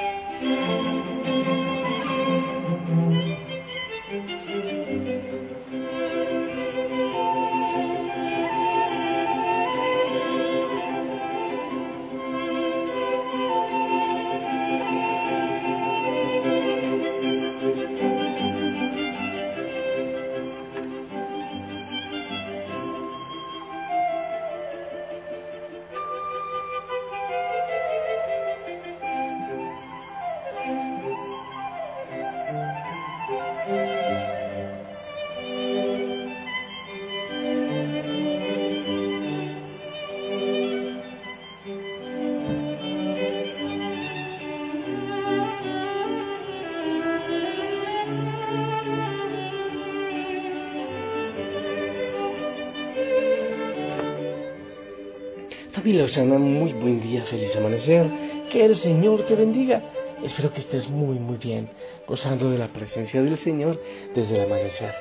Música Familia Osana, muy buen día, feliz amanecer. Que el Señor te bendiga. Espero que estés muy, muy bien, gozando de la presencia del Señor desde el amanecer.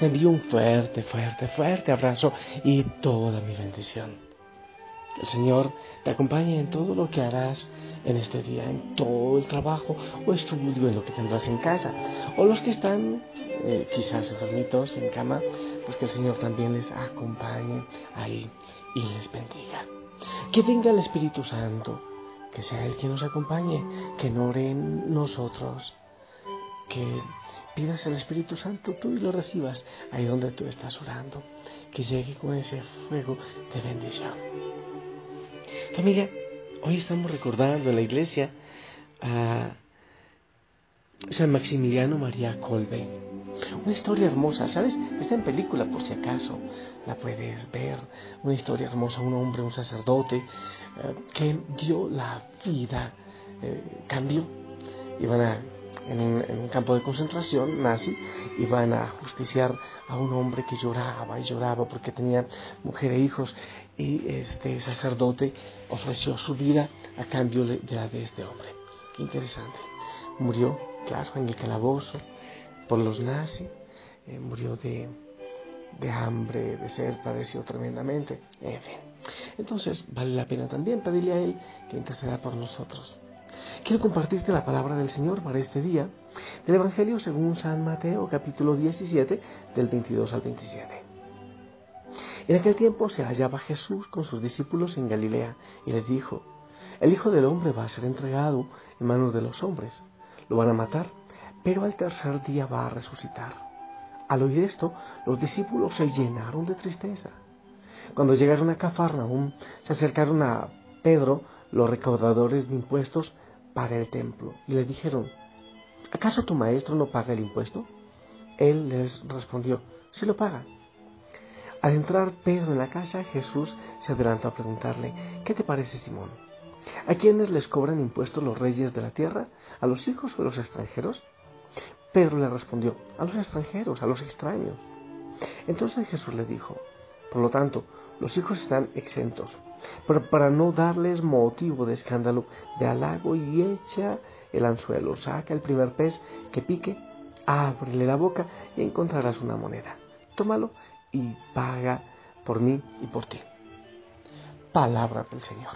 Te envío un fuerte, fuerte, fuerte abrazo y toda mi bendición. El Señor te acompañe en todo lo que harás en este día, en todo el trabajo o estudio, en lo que tendrás en casa. O los que están eh, quizás enfermitos en cama, pues que el Señor también les acompañe ahí y les bendiga. Que venga el Espíritu Santo, que sea Él quien nos acompañe, que no ore en nosotros, que pidas al Espíritu Santo tú y lo recibas ahí donde tú estás orando, que llegue con ese fuego de bendición. Familia, hoy estamos recordando en la iglesia a San Maximiliano María Colbe una historia hermosa, ¿sabes? Está en película por si acaso, la puedes ver. Una historia hermosa, un hombre, un sacerdote, eh, que dio la vida, eh, cambió. Iban a, en un, campo de concentración nazi, iban a justiciar a un hombre que lloraba y lloraba porque tenía mujer e hijos. Y este sacerdote ofreció su vida a cambio de la de este hombre. Qué interesante. Murió, claro, en el calabozo por los nazis, eh, murió de, de hambre, de sed, padeció tremendamente, en fin. Entonces vale la pena también pedirle a Él que interceda por nosotros. Quiero compartirte la palabra del Señor para este día, del Evangelio según San Mateo capítulo 17, del 22 al 27. En aquel tiempo se hallaba Jesús con sus discípulos en Galilea y les dijo, el Hijo del Hombre va a ser entregado en manos de los hombres, lo van a matar pero al tercer día va a resucitar. Al oír esto, los discípulos se llenaron de tristeza. Cuando llegaron a Cafarnaum, se acercaron a Pedro, los recaudadores de impuestos, para el templo, y le dijeron, ¿acaso tu maestro no paga el impuesto? Él les respondió, sí lo paga. Al entrar Pedro en la casa, Jesús se adelantó a preguntarle, ¿qué te parece, Simón? ¿A quiénes les cobran impuestos los reyes de la tierra? ¿A los hijos o a los extranjeros? Pedro le respondió, a los extranjeros, a los extraños. Entonces Jesús le dijo, por lo tanto, los hijos están exentos, pero para no darles motivo de escándalo, de halago y echa el anzuelo, saca el primer pez que pique, ábrele la boca y encontrarás una moneda. Tómalo y paga por mí y por ti. Palabra del Señor.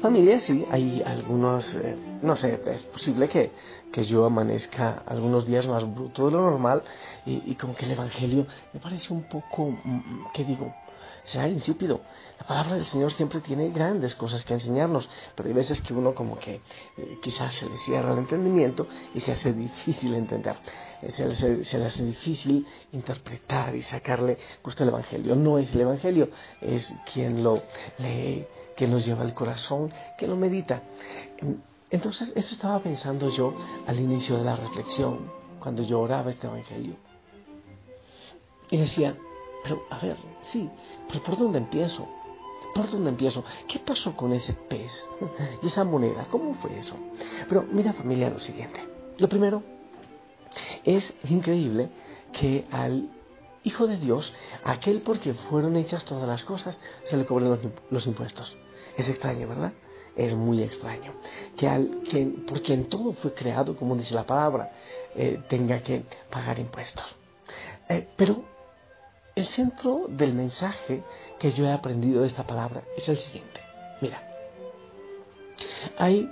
Familia, sí, hay algunos, eh, no sé, es posible que, que, yo amanezca algunos días más bruto de lo normal y, como que el Evangelio me parece un poco, mm, mm, ¿qué digo? sea insípido. La palabra del Señor siempre tiene grandes cosas que enseñarnos, pero hay veces que uno como que eh, quizás se le cierra el entendimiento y se hace difícil entender, eh, se, se, le hace difícil interpretar y sacarle gusto al Evangelio. No es el Evangelio, es quien lo lee que nos lleva al corazón, que lo medita. Entonces, eso estaba pensando yo al inicio de la reflexión, cuando yo oraba este Evangelio. Y decía, pero a ver, sí, pero ¿por dónde empiezo? ¿Por dónde empiezo? ¿Qué pasó con ese pez y esa moneda? ¿Cómo fue eso? Pero mira familia lo siguiente. Lo primero, es increíble que al Hijo de Dios, aquel por quien fueron hechas todas las cosas, se le cobren los impuestos. Es extraño, ¿verdad? Es muy extraño. Que, al, por quien todo fue creado, como dice la palabra, eh, tenga que pagar impuestos. Eh, pero el centro del mensaje que yo he aprendido de esta palabra es el siguiente. Mira, Hay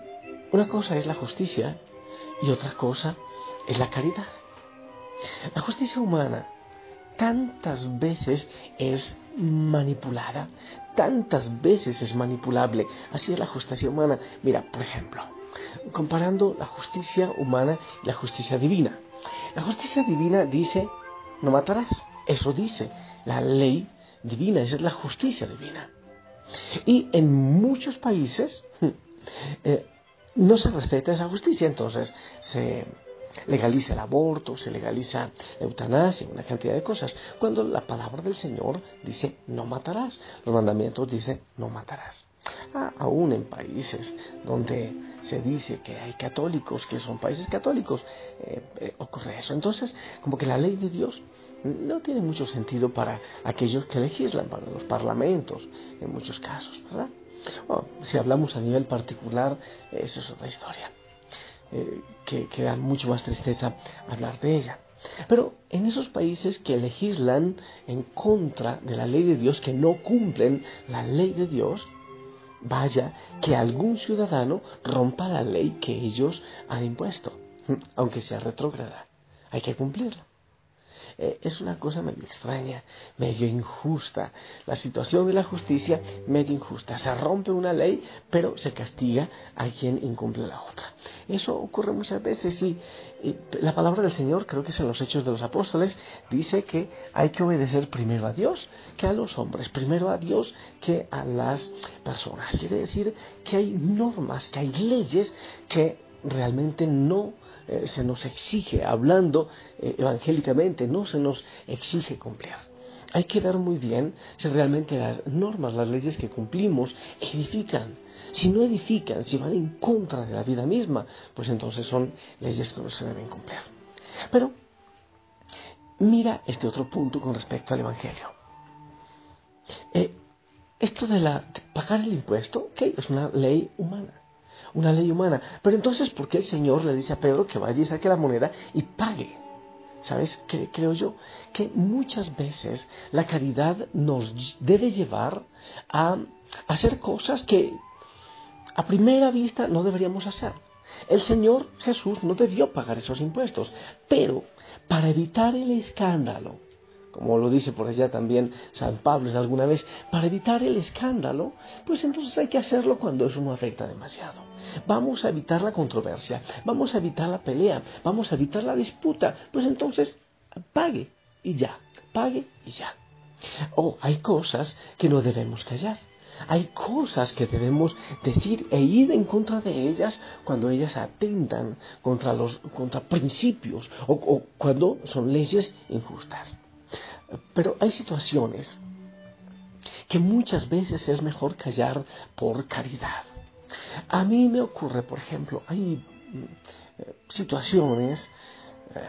una cosa es la justicia y otra cosa es la caridad. La justicia humana tantas veces es manipulada, tantas veces es manipulable. Así es la justicia humana. Mira, por ejemplo, comparando la justicia humana y la justicia divina. La justicia divina dice, no matarás. Eso dice la ley divina, esa es la justicia divina. Y en muchos países eh, no se respeta esa justicia, entonces se legaliza el aborto, se legaliza eutanasia, una cantidad de cosas, cuando la palabra del Señor dice no matarás, los mandamientos dicen no matarás. Ah, aún en países donde se dice que hay católicos, que son países católicos, eh, eh, ocurre eso. Entonces, como que la ley de Dios no tiene mucho sentido para aquellos que legislan, para los parlamentos, en muchos casos, ¿verdad? si hablamos a nivel particular, esa es otra historia, eh, que, da mucho más tristeza hablar de ella. Pero en esos países que legislan en contra de la ley de Dios, que no cumplen la ley de Dios, vaya que algún ciudadano rompa la ley que ellos han impuesto, aunque sea retrógrada. Hay que cumplirla. Eh, es una cosa medio extraña, medio injusta. La situación de la justicia medio injusta. Se rompe una ley, pero se castiga a quien incumple la otra. Eso ocurre muchas veces y, la palabra del Señor, creo que es en los Hechos de los Apóstoles, dice que hay que obedecer primero a Dios que a los hombres, primero a Dios que a las personas. Quiere decir que hay normas, que hay leyes que realmente no eh, se nos exige, hablando eh, evangélicamente, no se nos exige cumplir. Hay que ver muy bien si realmente las normas, las leyes que cumplimos edifican. Si no edifican, si van en contra de la vida misma, pues entonces son leyes que no se deben cumplir. Pero mira este otro punto con respecto al Evangelio. Eh, esto de, la, pagar el impuesto, ¿qué? Es una ley humana una ley humana. Pero entonces, ¿por qué el Señor le dice a Pedro que vaya y saque la moneda y pague? ¿Sabes? qué creo yo que muchas veces la caridad nos debe llevar a hacer cosas que a primera vista no deberíamos hacer. El Señor Jesús no debió pagar esos impuestos, pero para evitar el escándalo, como lo dice por allá también San Pablo alguna vez, para evitar el escándalo, pues entonces hay que hacerlo cuando eso no afecta demasiado. Vamos a evitar la controversia, vamos a evitar la pelea, vamos a evitar la disputa, pues entonces pague y ya, pague y ya. Oh, hay cosas que no debemos callar. Hay cosas que debemos decir e ir en contra de ellas cuando ellas atentan contra los contra principios o cuando son leyes injustas. Pero hay situaciones que muchas veces es mejor callar por caridad. A mí me ocurre, por ejemplo, hay eh, situaciones eh,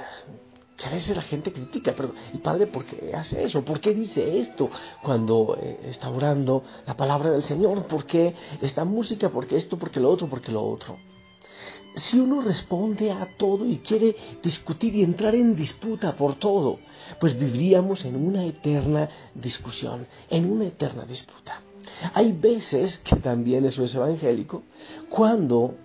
que a veces la gente critica, pero ¿y padre por qué hace eso? ¿Por qué dice esto cuando eh, está orando la palabra del Señor? ¿Por qué esta música? ¿Por qué esto? ¿Por qué lo otro? ¿Por qué lo otro? Si uno responde a todo y quiere discutir y entrar en disputa por todo, pues viviríamos en una eterna discusión, en una eterna disputa. Hay veces, que también eso es evangélico, cuando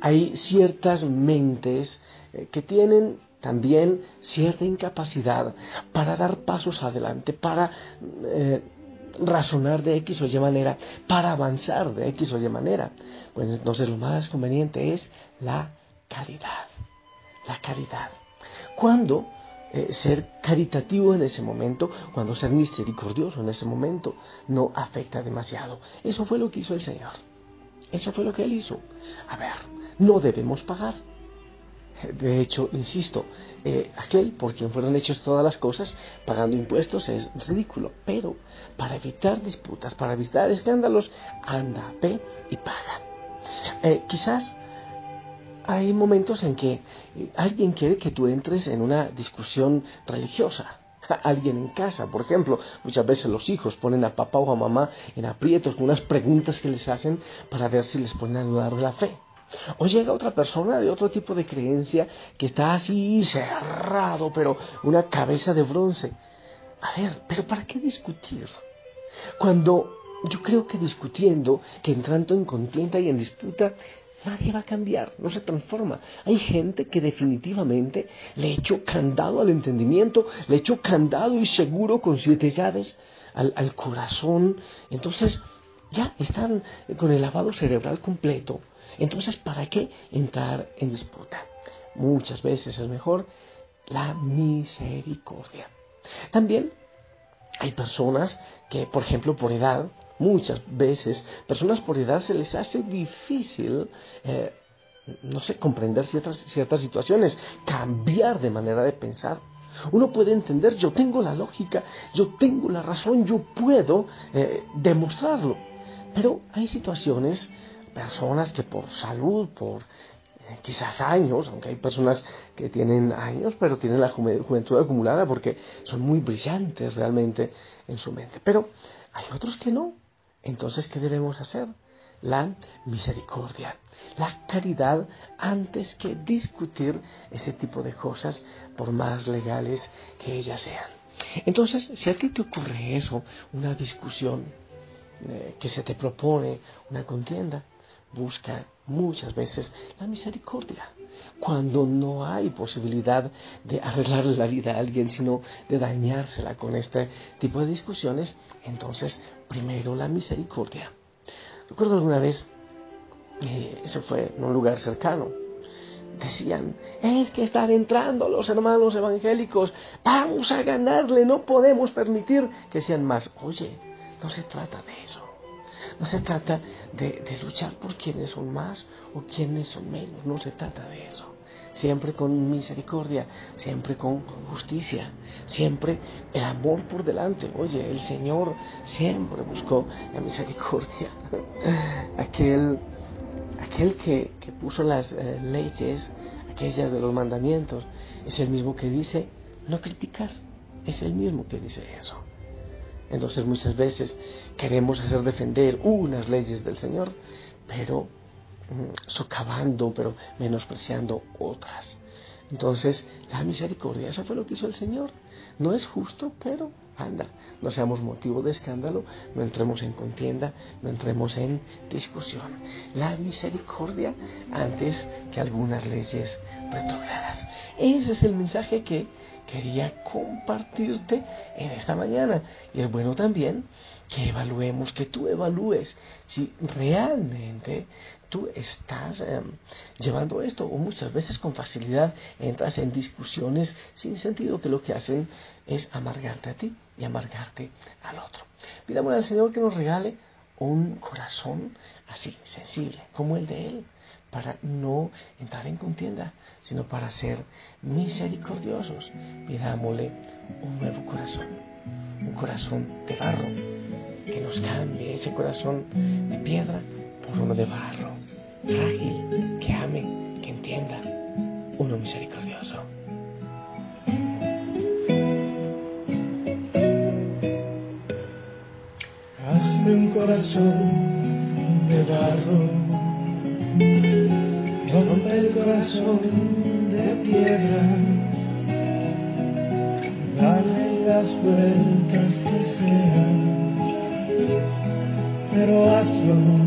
hay ciertas mentes eh, que tienen también cierta incapacidad para dar pasos adelante, para eh, razonar de X o Y manera, para avanzar de X o Y manera. Pues entonces lo más conveniente es la caridad. La caridad. Cuando eh, ser caritativo en ese momento, cuando ser misericordioso en ese momento, no afecta demasiado. Eso fue lo que hizo el Señor. Eso fue lo que Él hizo. A ver, no debemos pagar. De hecho, insisto, eh, aquel por quien fueron hechas todas las cosas, pagando impuestos, es ridículo. Pero para evitar disputas, para evitar escándalos, anda, ve y paga. Eh, quizás hay momentos en que eh, alguien quiere que tú entres en una discusión religiosa. Alguien en casa, por ejemplo, muchas veces los hijos ponen a papá o a mamá en aprietos con unas preguntas que les hacen para ver si les ponen a dudar de la fe. O llega otra persona de otro tipo de creencia que está así cerrado, pero una cabeza de bronce. A ver, pero ¿para qué discutir? Cuando yo creo que discutiendo, que entrando en contienda y en disputa, nadie va a cambiar, no se transforma. Hay gente que definitivamente le echó candado al entendimiento, le echó candado y seguro con siete llaves al, al corazón. Entonces, ya están con el lavado cerebral completo. Entonces, ¿para qué entrar en disputa? Muchas veces es mejor la misericordia. También hay personas que, por ejemplo, por edad, muchas veces, personas por edad se les hace difícil, eh, no sé, comprender ciertas, ciertas situaciones, cambiar de manera de pensar. Uno puede entender, yo tengo la lógica, yo tengo la razón, yo puedo eh, demostrarlo. Pero hay situaciones, personas que por salud, por eh, quizás años, aunque hay personas que tienen años, pero tienen la juventud acumulada porque son muy brillantes realmente en su mente. Pero hay otros que no. Entonces, ¿qué debemos hacer? La misericordia, la caridad antes que discutir ese tipo de cosas, por más legales que ellas sean. Entonces, si a ti te ocurre eso, una discusión eh, que se te propone, una contienda, busca muchas veces la misericordia. Cuando no hay posibilidad de arreglarle la vida a alguien, sino de dañársela con este tipo de discusiones, entonces primero la misericordia. Recuerdo alguna vez, eh, eso fue en un lugar cercano, decían, es que están entrando los hermanos evangélicos, vamos a ganarle, no podemos permitir que sean más. Oye, no se trata de eso. No se trata de, luchar por quienes son más o quienes son menos, no se trata de eso. Siempre con misericordia, siempre con justicia, siempre el amor por delante. Oye, el Señor siempre buscó la misericordia. aquel, aquel que, puso las eh, leyes, aquellas de los mandamientos, es el mismo que dice no criticar, es el mismo que dice eso. Entonces muchas veces queremos hacer defender unas leyes del Señor, pero mm, socavando, pero menospreciando otras. Entonces, la misericordia, eso fue lo que hizo el Señor. No es justo, pero no seamos motivo de escándalo, no entremos en contienda, no entremos en discusión. La misericordia antes que algunas leyes retrogradas. Ese es el mensaje que quería compartirte en esta mañana. Y es bueno también que evaluemos, que tú evalúes si realmente tú estás em, llevando esto o muchas veces con facilidad entras en discusiones sin sentido que lo que hacen es amargarte a ti y amargarte al otro. Pidamos al Señor que nos regale un corazón así, sensible, como el de Él, para no entrar en contienda, sino para ser misericordiosos. Pidámosle un nuevo corazón, un corazón de barro, que nos cambie ese corazón de piedra por uno de barro, frágil, que ame, que entienda, uno misericordioso. Hazme un corazón de barro. Rompe el corazón de piedra, dale las vueltas que sean, pero hazlo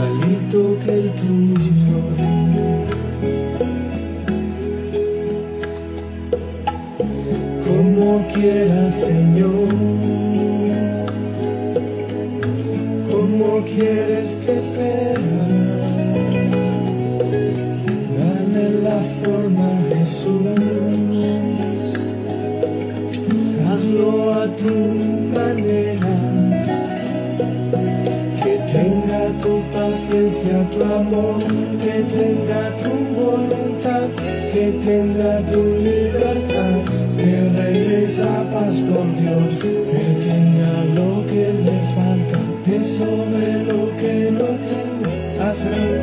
igualito que el tuyo. Como quieras, Señor. quieres que sea. Tu amor. Que tenga tu voluntad. Que tenga tu libertad que regresa paz con Dios, que tenga lo que le falta, que sobre lo que no tengo, hace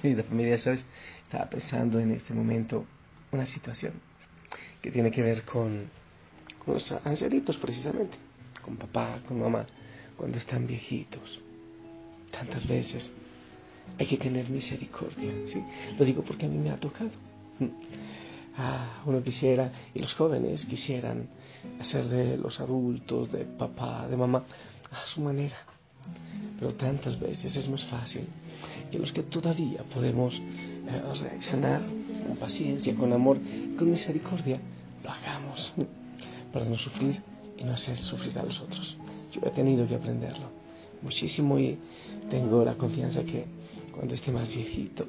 Querida familia, ¿sabes? Estaba pensando en este momento una situación que tiene que ver con, con los ancianitos precisamente, con papá, con mamá, cuando están viejitos. Tantas veces hay que tener misericordia, ¿sí? Lo digo porque a mí me ha tocado. Ah, uno quisiera, y los jóvenes quisieran hacer de los adultos, de papá, de mamá, a su manera. Pero tantas veces es más fácil que los que todavía podemos eh, reaccionar con paciencia, con amor, con misericordia, lo hagamos para no sufrir y no hacer sufrir a los otros. Yo he tenido que aprenderlo muchísimo y tengo la confianza que cuando esté más viejito,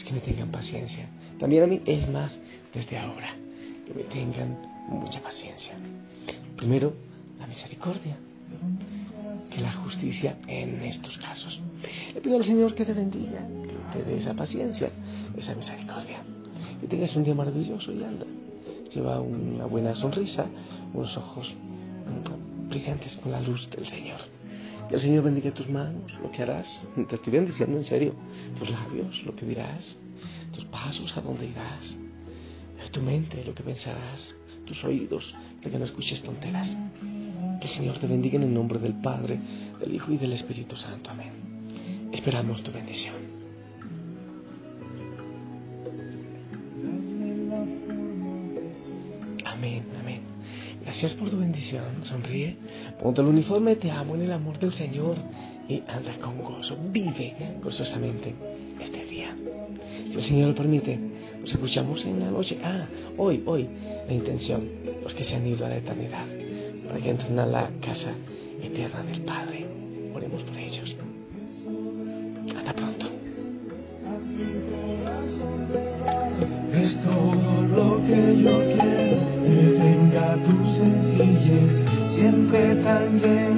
pues que me tengan paciencia. También a mí es más desde ahora, que me tengan mucha paciencia. Primero, la misericordia, que la justicia en estos casos. Le pido al Señor que te bendiga, que te dé esa paciencia, esa misericordia. Que tengas un día maravilloso y anda. Lleva una buena sonrisa, unos ojos mm, brillantes con la luz del Señor. Que el Señor bendiga tus manos, lo que harás. Te estoy bendiciendo en serio. Tus labios, lo que dirás. Tus pasos, a dónde irás. Tu mente, lo que pensarás. Tus oídos, para que no escuches tonteras. Que el Señor te bendiga en el nombre del Padre, del Hijo y del Espíritu Santo. Amén. Esperamos tu bendición. Amén, amén. Gracias por tu bendición. Sonríe. Ponte el uniforme. Te amo en el amor del Señor. Y anda con gozo. Vive gozosamente este día. Si el Señor lo permite, nos escuchamos en la noche. Ah, hoy, hoy, la intención. Los que se han ido a la eternidad. Para que entren a la casa eterna del Padre. Oremos por ellos. Siempre tan